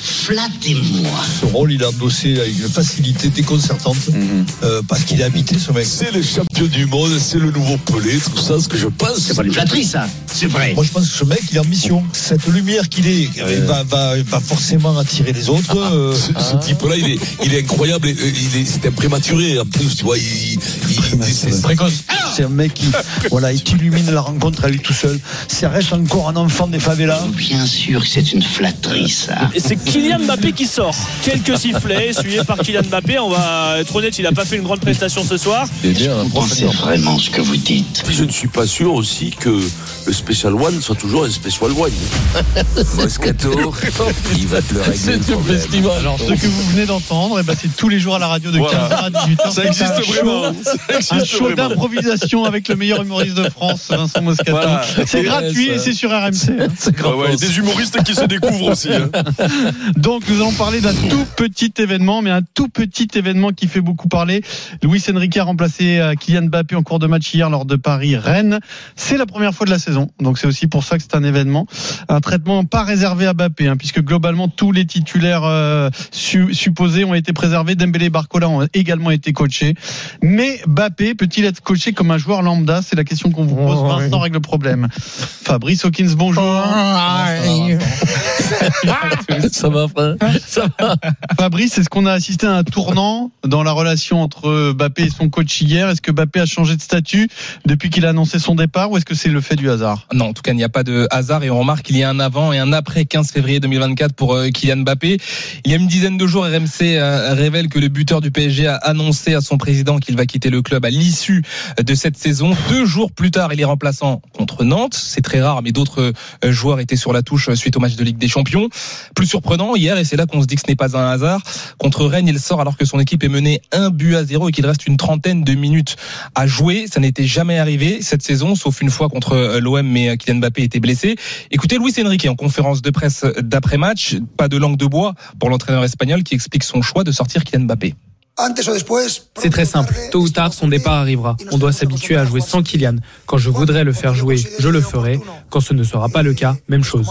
flattez-moi. Ce rôle, il a endossé avec une facilité déconcertante euh, parce qu'il est habité, ce mec. C'est le champion du monde, c'est le nouveau Pelé, tout ça, ce que je pense. C'est pas une flatterie, ça. C'est vrai. Moi, je pense que ce mec, il est en mission. Cette lumière qu'il est, il va, va, va forcément attirer les autres. euh, Ce, ce type-là, il est, il est incroyable. et, euh, Il est, c'est un prématuré. En plus, tu vois, il, il- il- c'est précoce. C'est un mec qui, voilà, il illumine la rencontre à lui tout seul. Ça reste encore un enfant des favelas. Bien sûr que c'est une flatterie, ça. Et c'est Kylian Mbappé qui sort. Quelques sifflets, suivis par Kylian Mbappé. On va être honnête, il n'a pas fait une grande prestation ce soir. Pensez vraiment ce que vous dites? Je ne suis pas sûr aussi que le Special One soit toujours un Special One. Moscato, il va te le régler. le problème. Alors, ce que vous venez d'entendre, eh ben, c'est tous les jours à la radio de Voilà. 15h à 18h. Ça existe vraiment. Un show d'improvisation avec le meilleur humoriste de France, Vincent Moscato. Voilà. C'est gratuit et c'est sur RMC. Ouais, ouais, des humoristes qui se découvrent aussi. hein. Donc, nous allons parler d'un tout petit événement, mais un tout petit événement qui fait beaucoup parler. Luis Enrique a remplacé euh, Kylian Mbappé en cours de match hier lors de Paris-Rennes. C'est la première fois de la saison. Donc, c'est aussi pour ça que c'est un événement. Un traitement pas réservé à Mbappé, hein, puisque globalement, tous les titulaires euh, su- supposés ont été préservés. Dembélé et Barcola ont également été coachés. Mais Mbappé peut-il être coaché comme un joueur lambda? C'est la question qu'on vous pose. Vincent règle le problème. Fabrice Hawkins, bonjour. Ça va, frère Ça va? Fabrice, est-ce qu'on a assisté à un tournant dans la relation entre Mbappé et son coach hier? Est-ce que Mbappé a changé de statut depuis qu'il a annoncé son départ ou est-ce que c'est le fait du hasard? Non, en tout cas, il n'y a pas de hasard et on remarque qu'il y a un avant et un après 15 février 2024 pour euh, Kylian Mbappé. Il y a une dizaine de jours, RMC euh, révèle que le buteur du PSG a annoncé à son président qu'il va quitter le club à l'issue de cette saison. Deux jours plus tard, il est remplaçant contre Nantes. C'est très rare, mais d'autres euh, joueurs étaient sur la touche suite au match de Ligue des Champions. Plus surprenant, hier, et c'est là qu'on se dit que ce n'est pas un hasard, contre Rennes, il sort alors que son équipe est menée un but à zéro et qu'il reste une trentaine de minutes à jouer. Ça n'était jamais arrivé cette saison, sauf une fois contre euh, mais euh, Kylian Mbappé était blessé. Écoutez Luis Enrique en conférence de presse d'après-match, pas de langue de bois pour l'entraîneur espagnol qui explique son choix de sortir Kylian Mbappé. C'est très simple. Tôt ou tard, son départ arrivera. On doit s'habituer à jouer sans Kylian. Quand je voudrais le faire jouer, je le ferai. Quand ce ne sera pas le cas, même chose.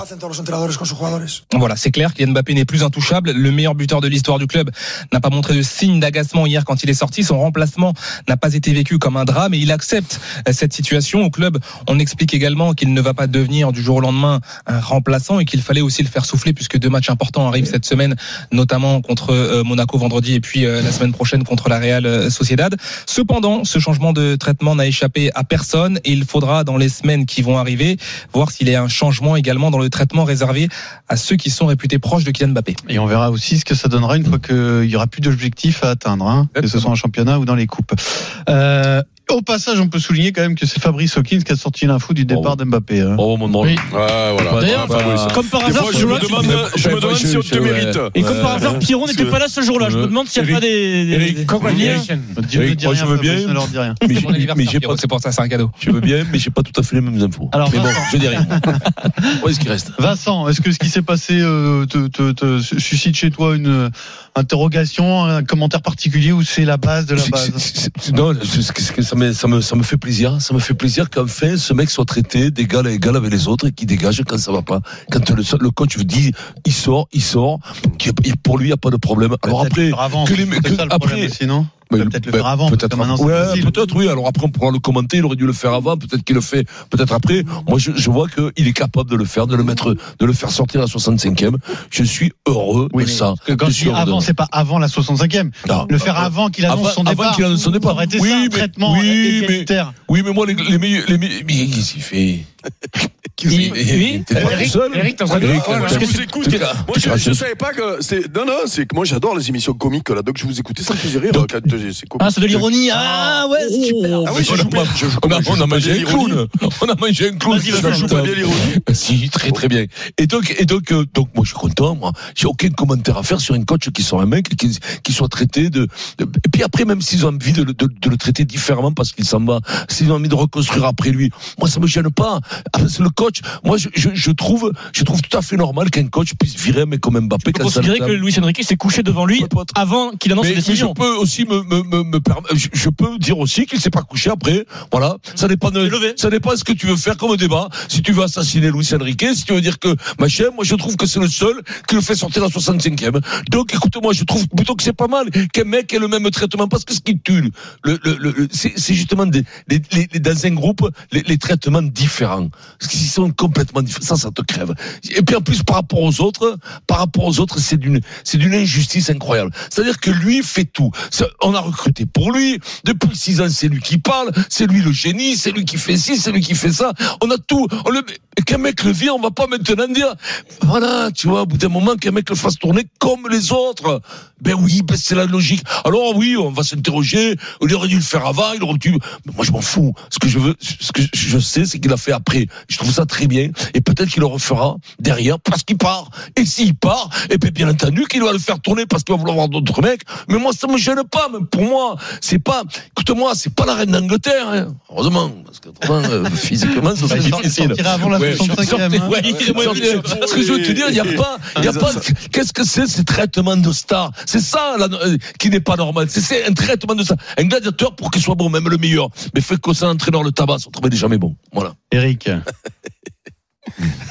Voilà, c'est clair, Kylian Mbappé n'est plus intouchable. Le meilleur buteur de l'histoire du club n'a pas montré de signe d'agacement hier quand il est sorti. Son remplacement n'a pas été vécu comme un drame et il accepte euh, cette situation. Au club, on explique également qu'il ne va pas devenir du jour au lendemain un remplaçant et qu'il fallait aussi le faire souffler puisque deux matchs importants arrivent cette semaine, notamment contre euh, Monaco vendredi et puis euh, la semaine prochaine contre la Real euh, Sociedad. Cependant, ce changement de traitement n'a échappé à personne et il faudra dans les semaines qui vont arriver voir s'il y a un changement également dans le traitement réservé à ceux qui sont réputés proches de Kylian Mbappé. Et on verra aussi ce que ça donnera une fois qu'il y aura plus d'objectifs à atteindre, hein, que ce soit en championnat ou dans les coupes. Euh, au passage, on peut souligner quand même que c'est Fabrice Hawkins qui a sorti l'info du départ d'Mbappé. hein. Oh, mon nom. Oui. Ouais, voilà. D'ailleurs, Ouais, Fabrice. Comme par hasard, je me demande, je me demande je- si on te ouais. mérite. Et comme par hasard, Pierrot n'était pas là ce jour-là. Je me demande s'il n'y a pas des. moi, je veux bien. ne leur dit rien. Mais j'ai- pas, c'est pour ça, c'est un cadeau. je veux bien, mais j'ai pas tout à fait les mêmes infos. Alors, mais bon, je dis rien. Où est-ce qu'il reste? Vincent, est-ce que ce qui s'est passé euh, te, te- te suscite chez toi une interrogation, un commentaire particulier ou c'est la base de la base Non, ça me, ça, me, ça me fait plaisir. Ça me fait plaisir qu'enfin ce mec soit traité d'égal à égal avec les autres et qu'il dégage quand ça va pas. Quand le, le coach vous dit il sort, il sort, pour lui il n'y a pas de problème. Alors après, avant, que les- que- ça le après- problème peut peut-être le faire avant, peut-être ouais, peut-être oui. Alors après on pourra le commenter. Il aurait dû le faire avant. Peut-être qu'il le fait. Peut-être après. Moi je, je vois qu'il est capable de le faire, de le mettre, de le faire sortir à 65e. Je suis heureux Oui, de ça. quand Je suis heureux de- avant, c'est pas avant la 65e. Non. Le faire avant qu'il annonce Avant- son avant départ. qu'il annonce son départ. Ça aurait été Oui, ça, un mais- traitement oui, mais-. Oui, mais moi les, les meilleurs, les meilleurs, mais qu'est-ce qu'il fait? Oui, oui. Eric, Eric, t'es en train de- vous écoute. Moi, je, je savais pas que c'est. Non, non, c'est que moi, j'adore les émissions comiques, là. Donc, je vous écoutais, ça me faisait rire. C'est. Ah, c'est de l'ironie. Ah, ouais, super. Ah oui, On a, mangé un clown. On a mangé un clown. Vas-y, joue pas bien l'ironie. Si, très très bien. Et donc, et donc, euh, donc, moi, je suis content. Moi, j'ai aucun commentaire à faire sur un coach qui soit un mec qui, qui soit traité de, Et puis après, même s'ils ont envie de, le- de, de le traiter différemment parce qu'il s'en va, s'ils ont envie de reconstruire après lui, moi, ça me gêne pas. Ah, C'est le coach. Moi, je, je, je trouve, je trouve tout à fait normal qu'un coach puisse virer un mec comme Mbappé. Vous quand ça considérez que Luis Enrique s'est couché devant lui avant qu'il annonce ses mais je peux aussi me, me, me, me je, je peux dire aussi qu'il s'est pas couché après. Voilà. Ça dépend de, ça dépend ce que tu veux faire comme débat. Si tu veux assassiner Luis Enrique, si tu veux dire que, machin, moi, je trouve que c'est le seul qui le fait sortir à 65e. Donc, écoute-moi, je trouve plutôt que c'est pas mal qu'un mec ait le même traitement parce que ce qui tue, le, le, le, le- c'est justement des, les, les- les- dans un groupe, les, les traitements différents. Complètement différents. Ça, ça te crève. Et puis, en plus, par rapport aux autres, par rapport aux autres, c'est d'une, c'est d'une injustice incroyable. C'est-à-dire que lui fait tout. On a recruté pour lui. Depuis six ans, c'est lui qui parle. C'est lui le génie. C'est lui qui fait ci. C'est lui qui fait ça. On a tout. Qu'un mec le vire, on va pas maintenant dire, voilà, tu vois, au bout d'un moment, qu'un mec le fasse tourner comme les autres. Ben oui, ben c'est la logique. Alors oui, on va s'interroger. Il aurait dû le faire avant. Il aurait dû. Moi, je m'en fous. Ce que je veux, ce que je sais, c'est qu'il a fait après. Je trouve ça très bien. Et peut-être qu'il le refera derrière parce qu'il part. Et s'il part, et ben bien entendu qu'il va le faire tourner parce qu'il va vouloir voir d'autres mecs. Mais moi, ça me gêne pas. Même pour moi, c'est pas. Écoute-moi, c'est pas la reine d'Angleterre. Hein. Heureusement, parce que euh, physiquement, ça Bah, serait difficile. sortira avant la Ouais, 65e, sortez- hein. ouais, Ce que je veux te dire, il y a pas, il y a pas. Qu'est-ce que c'est ces traitements de stars C'est ça là, euh, qui n'est pas normal. C'est- un traitement de ça. Un gladiateur pour qu'il soit bon, même le meilleur. Mais fait que ça, un entraîneur le tabac, autrement il est jamais bon. Voilà. Eric.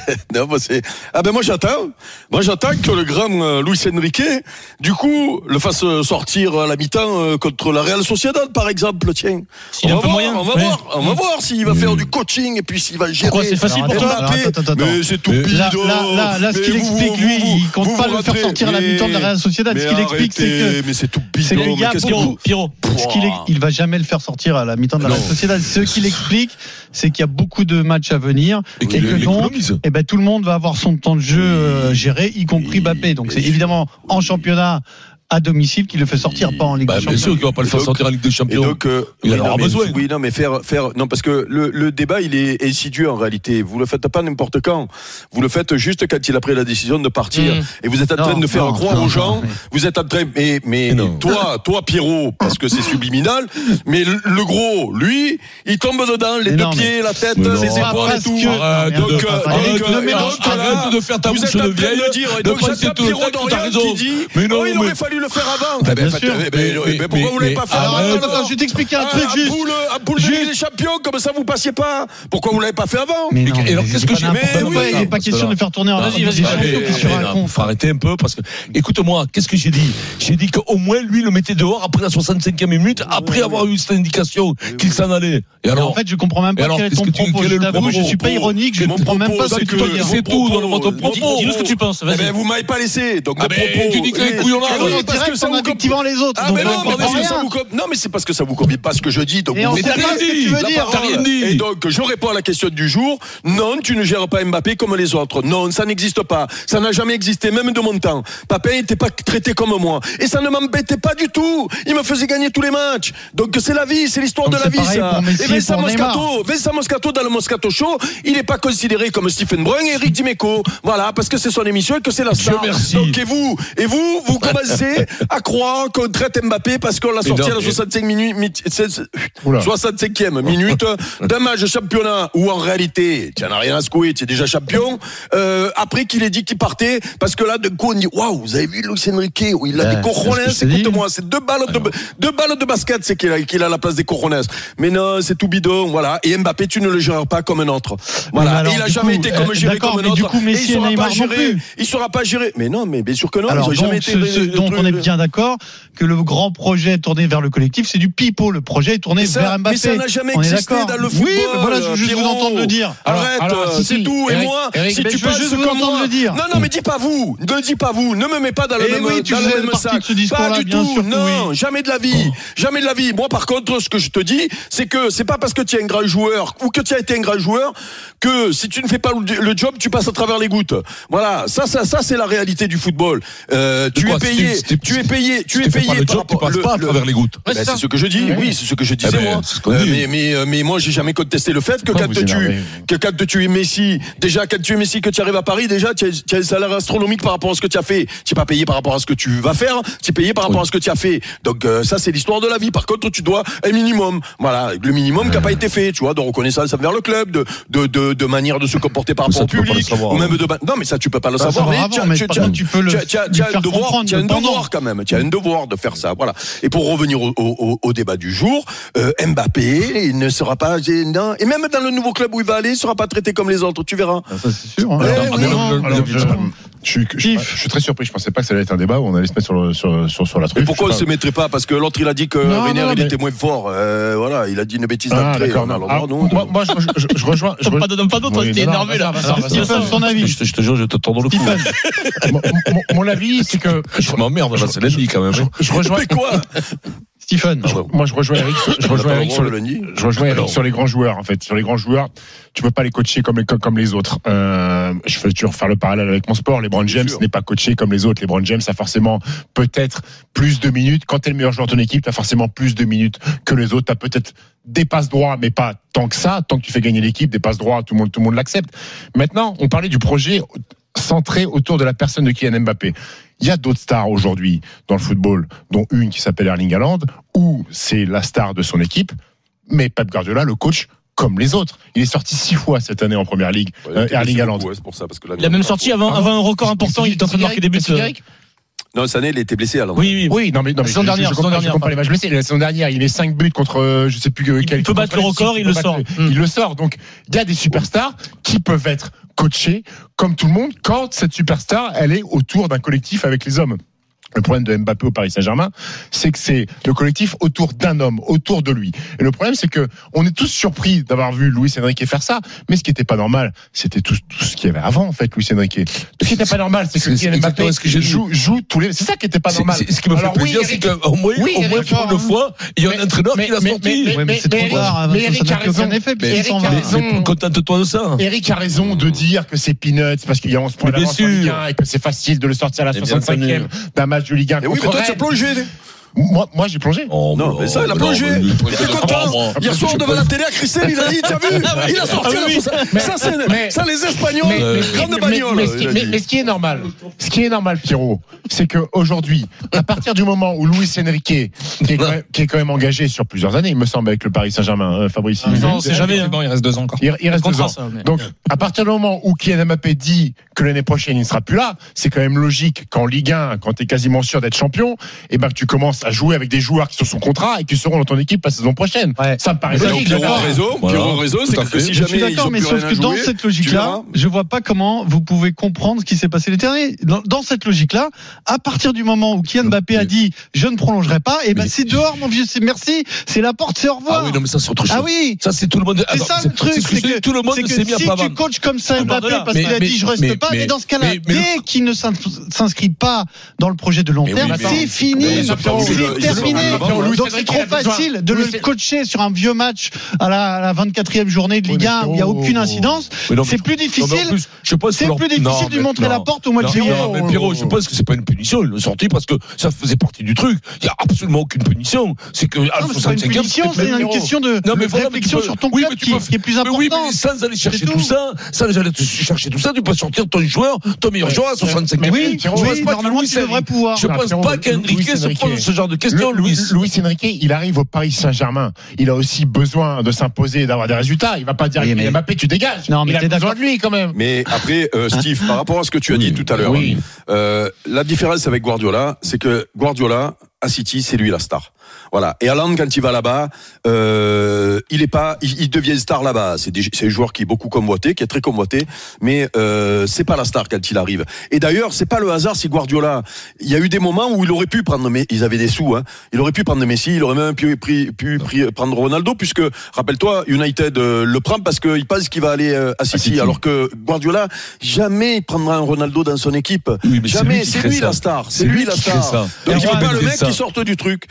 Non, moi, c'est. Ah ben moi j'attends. Moi j'attends que le grand euh, Luis Enrique, du coup, le fasse euh, sortir à la mi-temps euh, contre la Real Sociedad, par exemple. Tiens. On va voir, moyen. on va Ouais. voir, on va voir s'il va faire du coaching et puis s'il va gérer. Pourquoi c'est facile pour toi attends, Mbappé. attends, attends, attends. Mais c'est tout. Là, là, là, là, ce qu'il explique, vous- lui, vous- il compte vous pas vous le faire sortir à la mi-temps de la Real Sociedad. Ce qu'il explique, c'est que Mais c'est tout c'est bidon. qu'il y a mais qu'est-ce beaucoup- il va jamais le faire sortir à la mi-temps de la. Real Sociedad. Ce qu'il explique, c'est qu'il y a beaucoup de matchs à venir Et que donc, ben, tout le monde va avoir son temps de jeu euh, géré, y compris Mbappé. Donc c'est évidemment en championnat à domicile qu'il le fait sortir, pas en Ligue Bah, des bien Champions. sûr qu'il va pas le faire donc- sortir en Ligue des Et Champions. donc, euh, Il en aura non, mais- besoin. Oui, non, mais faire, faire, non, parce que le, le débat, il est insidieux en réalité. Vous le faites pas n'importe quand. Vous le faites juste quand il a pris la décision de partir. Mm. Et vous êtes en train Non, de faire non, croire non, aux gens. non, mais- Vous êtes en train, mais, mais Non. toi, toi, Pierrot, parce que c'est subliminal. Mais le, le gros, lui, il tombe dedans, les Mais deux non, pieds, la tête, Mais les non. épaules et tout. Donc, arrête de- faire ta Vous bouche êtes en de train vieille. de j'attends tout le Pierrot temps t'as raison. qui dit, Mais non, oh, il mais- aurait fallu le faire avant. Bien faites- sûr. Mais- pourquoi vous l'avez pas fait avant attends, attends, je vais t'expliquer un truc à juste. boule, à boule de Juste. Ligue des champions, comme ça vous passiez pas. Pourquoi vous l'avez pas fait avant Mais non, alors, qu'est-ce que j'ai- Il n'est pas question de le faire tourner en Vas-y, vas-y, faut arrêter un peu parce que écoute-moi, qu'est-ce que j'ai dit? J'ai dit qu'au moins lui le mettait dehors après la 65e minute, après avoir eu cette indication qu'il s'en allait. Et Mais alors En fait, je comprends même pas quel est ton propos. Je t'avoue, suis pas ironique, je comprends même pas ce que tu veux que- dire. c'est tout, donne-moi ton Dis- propos. Dis-nous ce que tu penses, vas-y. vous m'avez pas laissé. Donc, Ah ben, propos. tu dis que les couillons là, Mais Et on oui, est en parce que ça en invectivant les autres. Ah, mais non, mais non, mais c'est parce que ça vous convient pas ce que je dis. Donc, parole. T'as rien dit. Et donc, je réponds à la question du jour. Non, tu ne gères pas Mbappé comme les autres. Non, ça n'existe pas. Ça n'a jamais existé, même de mon temps. Papin n'était pas traité comme moi. Et ça ne m'embêtait pas du tout. Il me faisait gagner tous les matchs. Donc, c'est la vie, c'est l'histoire de la c'est vie, ça. pour Messi Et Vincent. Moscato, Vincent Moscato dans le Moscato Show, il n'est pas considéré comme Stephen Brun et Eric Dimeco. Voilà, parce que c'est son émission et que c'est la star. Donc, et vous, et vous, vous commencez à croire qu'on traite Mbappé parce qu'on l'a sorti à la et- 65 minutes, mi- c'est- Oula. 65e minute d'un match de championnat où en réalité, tu n'en as rien à secouer, tu es déjà champion. Euh, après qu'il ait dit qu'il partait, parce que là, de coup, on dit, waouh, vous avez vu Luis Enrique, où il a Ouais, des dis. écoute-moi, c'est deux balles de, deux balles de basket, c'est qu'il a, qu'il a la place des cojones. Mais non, c'est tout bidon, voilà. Et Mbappé, tu ne le gères pas comme un autre. Voilà. mais alors, Et il a jamais coup, été comme euh, géré comme un autre. du coup, Messi il et sera Neymar pas géré. Il sera pas géré. Mais non, mais bien sûr que non, Alors, ils ont jamais donc, été. ce- truc. que- on est bien d'accord que le grand projet tourné vers le collectif, c'est du pipeau. Le projet est tourné ça- vers Mbappé. mais ça n'a jamais existé dans le Oui, football, mais voilà, je veux juste vous entendre le dire. Arrête, euh, si, c'est tout. Et moi, Eric, si tu veux penses juste vous entendre le dire. Non, non, mais dis pas vous. Ne dis pas vous. Ne me mets pas dans le Eh même, oui, tu dans le même sac. Pas du tout. non, oui. jamais de la vie. Jamais de la vie. Moi, par contre, ce que je te dis, c'est que c'est pas parce que tu es un grand joueur ou que tu as été un grand joueur que si tu ne fais pas le job, tu passes à travers les gouttes. Voilà. Ça, ça, ça, c'est la réalité du football. Euh, tu quoi, es payé. Tu- es payé. Tu es payé le par job, tu passes le- pas à le- travers les gouttes. Ben, c'est ce que je dis. Oui, c'est ce que je disais Eh ben, moi. ce Euh, mais mais euh, mais moi, j'ai jamais contesté le fait que quand tu que quand tu es Messi, déjà quand tu es Messi, que tu arrives à Paris, déjà tu as, un salaire astronomique par rapport à ce que tu as fait. Tu n'es pas payé par rapport à ce que tu vas faire, tu es payé par rapport à ce que tu as fait. Donc euh, ça c'est l'histoire de la vie. Par contre, tu dois un minimum. Voilà, le minimum qui n'a pas été fait, tu vois, de reconnaissance envers le club, de de de, de manière de se comporter par rapport au ça, le public, savoir, ou hein. même de non mais ça tu peux pas le Ça, savoir. Mais tu peux le- as- tu as- un devoir, devoir quand même. Tu as un devoir de faire ça. Voilà. Et pour revenir au, au- au- au débat du jour, euh, Mbappé, il ne sera pas non, et même dans le nouveau club où il va aller, il sera pas traité comme les autres. Tu verras. Ah, Ça, c'est sûr. hein. Eh Alors, oui. alors, Alors, je, suis, je, suis- je suis très surpris. Je pensais pas que ça allait être un débat où on allait se mettre sur, le- sur, sur, sur la truffe. Mais pourquoi on ne se mettrait pas? Parce que l'autre il a dit que Non, Reiner non, il mais- était moins fort. Euh, voilà, il a dit une bêtise. Ah, d'accord. On a le non. droit, Alors, nous, de- moi, moi, je, je, je rejoins. Je, Pas de- pas d'autre, Oui, t'es non, énervé là. Stephen, ton avis. Je te, je te jure, je te tends dans le cou. Stephen. mon, mon- mon avis, c'est que Je m'emmerde, là, c'est lundi quand même. hein. je rejoins. Mais quoi? Stephen. Moi, je rejoins Eric. sur- Je rejoins le Eric sur. Je rejoins Eric Alors. sur les grands joueurs, en fait. Sur les grands joueurs, tu peux pas les coacher comme les, comme les autres. Euh, je veux toujours faire le parallèle avec mon sport. Les Brown James n'est pas coaché comme les autres. Les Brown James a forcément peut-être plus de minutes. Quand tu es le meilleur joueur de ton équipe, tu as forcément plus de minutes que les autres. Tu as peut-être des passes droits, mais pas tant que ça. Tant que tu fais gagner l'équipe, des passes droits, tout le monde, tout le monde l'accepte. Maintenant, on parlait du projet centré autour de la personne de Kylian Mbappé. Il y a d'autres stars aujourd'hui dans le football, dont une qui s'appelle Erling Haaland, où c'est la star de son équipe, mais Pep Guardiola le coach comme les autres. Il est sorti six fois cette année en première ligue, Ouais, euh, il était Erling Haaland. ouais, c'est pour ça, parce que là, Il a même sorti avant, avant un record important, il était en train de marquer des buts. euh. Non, cette année, il était blessé alors. Oui, oui. Oui, non mais, non, mais Saison je- je- dernière, je comprends- je dernière, comprends les matchs blessés. La saison dernière, il met 5 buts contre euh, je sais plus euh, Il quel peut battre le record, il le sort. Il le sort. Donc il y a des superstars qui peuvent être coachés comme tout le monde quand cette superstar elle est autour d'un collectif avec les hommes. Le problème de Mbappé au Paris Saint-Germain, c'est que c'est le collectif autour d'un homme, autour de lui. Et le problème, c'est que on est tous surpris d'avoir vu Luis Enrique faire ça, mais ce qui n'était pas normal, c'était tout, tout ce qu'il y avait avant, en fait, Luis Enrique. Ce qui n'était pas normal, c'est que Kylian Mbappé ce que joue, joue tous les. C'est ça qui n'était pas normal. Ce qui me fait Alors, oui, plaisir, c'est qu'au moins, oui, au moins Eric, pour une hein. fois, il y a un entraîneur mais- qui l'a mais- sorti. mais- c'est trop Eric- tard. mais Eric a raison. contente-toi de ça. Eric a raison de dire que c'est peanuts parce qu'il y a 11 points d'avance en Ligue sûr. 1 et que c'est facile de le sortir à la Mais bien 65e d'un match de Ligue 1 Et oui, mais contre toi, Rennes. Moi, moi j'ai plongé. Oh, Non, mais ça, il a non, plongé. Il était content. Hier soir, devant la télé à Christelle, il a dit, tu as vu Il a sorti Ah la oui. Mais- Ça, mais- ça, les Espagnols, Mais, mais- grande mais- bagnole. mais ce qui- il a mais- dit. mais ce qui est normal, ce qui est normal, Pierrot, c'est qu'aujourd'hui, à partir du moment où Luis Enrique, qui est, quand même, qui est quand même engagé sur plusieurs années, il me semble, avec le Paris Saint-Germain, euh, Fabrice. il- Non, c'est jamais. hein. Bon, il reste deux ans encore. Il, il reste deux ans. ça, mais- Donc, à partir du moment où Kylian Mbappé dit que l'année prochaine il ne sera plus là, c'est quand même logique qu'en Ligue 1, quand tu es quasiment sûr d'être champion, et ben que tu commences à jouer avec des joueurs qui sont sous contrat et qui seront dans ton équipe la saison prochaine. Ouais. Ça me paraît logique. Raison. Voilà. Raison, c'est que fait. si Je suis jamais d'accord, mais sauf que dans jouer, cette logique-là, je vois pas comment vous pouvez comprendre ce qui s'est passé l'été dernier. Dans, dans cette logique-là, à partir du moment où Kylian Mbappé a dit je ne prolongerai pas, et ben Mais- c'est dehors, mon vieux, c'est merci, c'est la porte, c'est au revoir. Ah oui, non, mais ça, c'est autre chose. Ah oui. Ça, c'est tout le monde. C'est Attends, ça le truc, C'est ce que tout le monde s'est mis à si tu coaches comme ça Ah, Mbappé parce qu'il a dit je reste pas, mais, dans ce cas-là, dès qu'il ne s'in- s'inscrit pas dans le projet de long terme, c'est fini, terminé. Luis Donc c'est trop facile de le coacher sur un vieux match à la, à la 24e journée de Ligue mais 1 où il n'y a aucune incidence. C'est plus difficile. plus, je pense C'est plus difficile de lui montrer la porte au mois de juillet. non, mais Pierrot, je pense que c'est pas une punition. Ils l'ont sorti parce que ça faisait partie du truc. Il y a absolument aucune punition. C'est que à Non, mais c'est pas une 65e, punition, c'était c'est une question de réflexion sur ton club qui, est plus Mais oui, importante. mais sans aller chercher tout ça, sans aller chercher tout ça, tu peux sortir ton joueur, ton meilleur joueur à 65e. Mais oui, Je pense oui, pas que normalement tu devrais pouvoir. Je pense pas qu'Enrique se pose ce genre de questions, Le-. Luis Enrique, il arrive au Paris Saint-Germain. Il a aussi besoin de s'imposer d'avoir des résultats. Il va pas dire Oui, mais- Mbappé, tu dégages. Non, mais il a besoin d'accord. de lui quand même. Mais après, euh, Steve, par rapport à ce que tu as dit tout à l'heure, Oui. euh, la différence avec Guardiola, c'est que Guardiola, à City, c'est lui la star. Voilà. Et Haaland, quand il va là-bas, euh, il est pas, il, il devient star là-bas. C'est un joueur qui est beaucoup convoité, qui est très convoité, mais euh, c'est pas la star quand il arrive. Et d'ailleurs, c'est pas le hasard si Guardiola. Il y a eu des moments où il aurait pu prendre, mais ils avaient des sous. Hein, il aurait pu prendre Messi, il aurait même pu, pu, pu, pu prendre Ronaldo, puisque rappelle-toi, United euh, le prend parce qu'il pense qu'il va aller euh, à City, City. alors que Guardiola jamais il prendra un Ronaldo dans son équipe. Oui, mais c'est jamais. C'est lui la star. C'est lui lui la star. Donc il veut pas le mec ça. qui sorte du truc.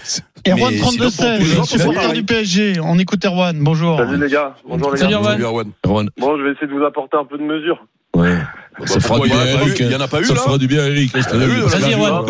Erwan Mais 32 sinon, pour tous les 16, autres, c'est supporter du PSG. On écoute Erwan. Bonjour. Salut les gars. Bonjour les gars. Salut, Erwan. Erwan. Bon, je vais essayer de vous apporter un peu de mesure. Ouais. Ça fera du bien, Eric. Il y en a pas eu, Ça là fera du bien, Eric. Vas-y, Erwan.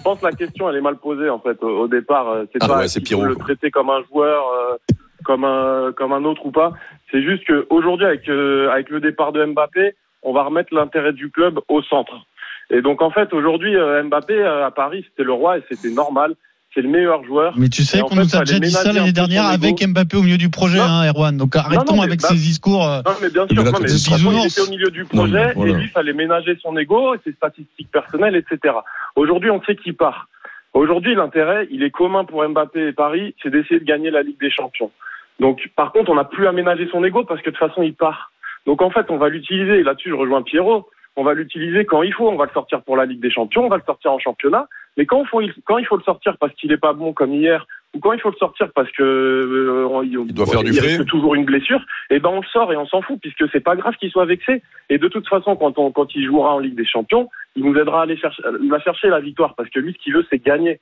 Je pense que la question elle est mal posée en fait au, départ. Euh, C'est Ah pas ouais, c'est si le traiter comme un joueur, euh, comme un comme un autre ou pas. C'est juste que aujourd'hui avec euh, avec le départ de Mbappé, on va remettre l'intérêt du club au centre. Et donc en fait aujourd'hui euh, Mbappé euh, à Paris c'était le roi et c'était normal. C'est le meilleur joueur. Mais tu sais qu'on nous a déjà dit ça l'année dernière avec. Mbappé au milieu du projet, hein, Erwan. Donc arrêtons avec bah- ces discours. euh, Non, mais bien Il sûr, non, mais il était au milieu du projet voilà. et lui, il fallait ménager son ego, ses statistiques personnelles, etc. Aujourd'hui, on sait qu'il part. Aujourd'hui, l'intérêt, il est commun pour Mbappé et Paris, c'est d'essayer de gagner la Ligue des Champions. Donc, par contre, on n'a plus à ménager son ego parce que de toute façon, il part. Donc, en fait, on va l'utiliser. Et là-dessus, je rejoins Pierrot. On va l'utiliser quand il faut. On va le sortir pour la Ligue des Champions. On va le sortir en championnat. Mais quand il faut, quand il faut le sortir parce qu'il est pas bon comme hier, ou quand il faut le sortir parce que euh, il, doit faire du frais. risque toujours une blessure, et ben on le sort et on s'en fout puisque c'est pas grave qu'il soit vexé. Et de toute façon, quand on quand il jouera en Ligue des Champions, il nous aidera à aller chercher, à chercher la victoire parce que lui, ce qu'il veut, c'est gagner.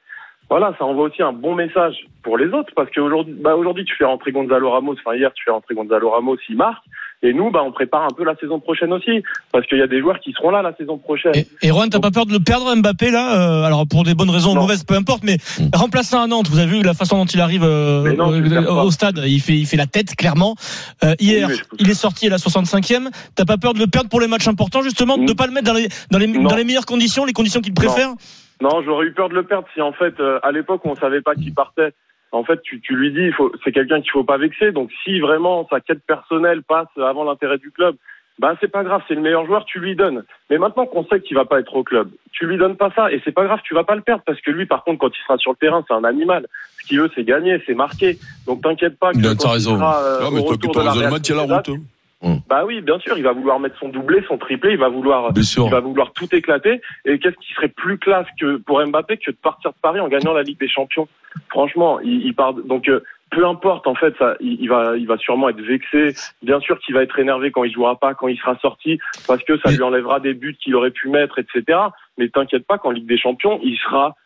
Voilà, ça envoie aussi un bon message pour les autres parce qu'aujourd'hui, bah aujourd'hui, tu fais rentrer Gonzalo Ramos. Enfin, hier, tu fais rentrer Gonzalo Ramos, il marque. Et nous, bah, on prépare un peu la saison prochaine aussi parce qu'il y a des joueurs qui seront là la saison prochaine. Et Erwan, t'as pas peur de le perdre Mbappé là Euh, Alors pour des bonnes raisons, Non. mauvaises, peu importe, mais remplacer un Nantes. Vous avez vu la façon dont il arrive euh, non, au, stade. Il fait, il fait la tête clairement. Euh, hier, Oui, il est sorti à la 65e. T'as pas peur de le perdre pour les matchs importants justement, de ne pas le mettre dans les dans les dans les meilleures conditions, les conditions qu'il préfère? Non, j'aurais eu peur de le perdre si en fait, euh, à l'époque, on savait pas qui partait. En fait, tu, tu lui dis, il faut, c'est quelqu'un qu'il faut pas vexer. Donc, si vraiment sa quête personnelle passe avant l'intérêt du club, ben c'est pas grave, c'est le meilleur joueur, tu lui donnes. Mais maintenant qu'on sait qu'il va pas être au club, tu lui donnes pas ça et c'est pas grave, tu vas pas le perdre parce que lui, par contre, quand il sera sur le terrain, c'est un animal. Ce qu'il veut, c'est gagner, c'est marquer. Donc, t'inquiète pas que Il a quand raison. sera, euh, Non, mais au toi, retour tu de la Sociedad, route. bah oui, bien sûr, il va vouloir mettre son doublé, son triplé, il va vouloir, il va vouloir tout éclater. Et qu'est-ce qui serait plus classe que pour Mbappé que de partir de Paris en gagnant la Ligue des Champions? Franchement, il, il part. Donc euh, peu importe, en fait, ça, il, il va, il va sûrement être vexé. Bien sûr qu'il va être énervé quand il jouera pas, quand il sera sorti, parce que ça lui enlèvera des buts qu'il aurait pu mettre, etc. Mais t'inquiète pas, qu'en Ligue des Champions, il sera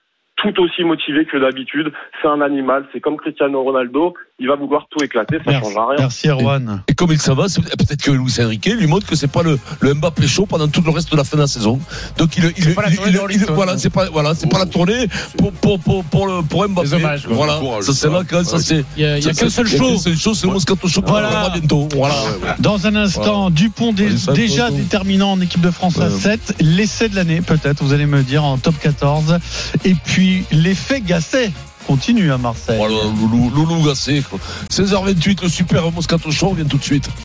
tout aussi motivé que d'habitude. C'est un animal, c'est comme Cristiano Ronaldo. Il va vouloir tout éclater, ça Merci, changera rien. merci Erwan. Et comme il ça va, c'est- peut-être que Luis Enrique lui montre que c'est pas le, le Mbappé chaud pendant tout le reste de la fin de la saison. Donc il, il, il- voilà, c'est pas voilà, c'est pas la tournée pour pour pour pour, le, pour Mbappé. Des hommages, quoi. Voilà, Courage, ça c'est ça. là quand ça Ouais. c'est. Il y a, il y a ça, qu'un seul il y a show. qu'un seul show, c'est le Moscato Show. Voilà. Bientôt. Voilà. Dans un instant, Dupont ça, déjà déterminant en équipe de France à Ouais. 7. L'essai de l'année, peut-être, vous allez me dire, en top 14. Et puis, l'effet Gasset continue à Marseille. Voilà, Loulou, Loulou Gassé. quoi. 16h28, le super Moscato Show vient tout de suite.